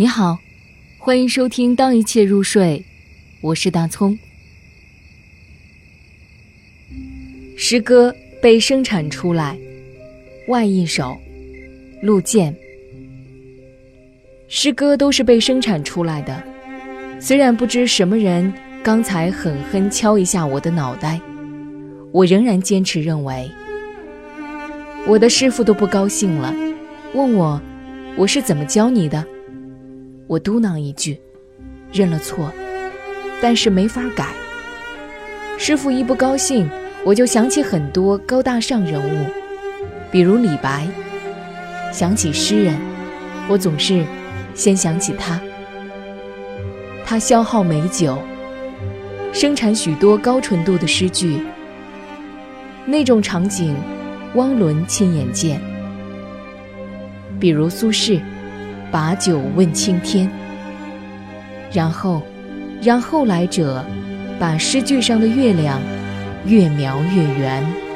你好，欢迎收听《当一切入睡》，我是大葱。诗歌被生产出来，外一首，陆建。诗歌都是被生产出来的，虽然不知什么人刚才狠狠敲一下我的脑袋，我仍然坚持认为，我的师傅都不高兴了，问我我是怎么教你的。我嘟囔一句，认了错，但是没法改。师傅一不高兴，我就想起很多高大上人物，比如李白。想起诗人，我总是先想起他。他消耗美酒，生产许多高纯度的诗句。那种场景，汪伦亲眼见。比如苏轼。把酒问青天，然后，让后来者把诗句上的月亮越描越圆。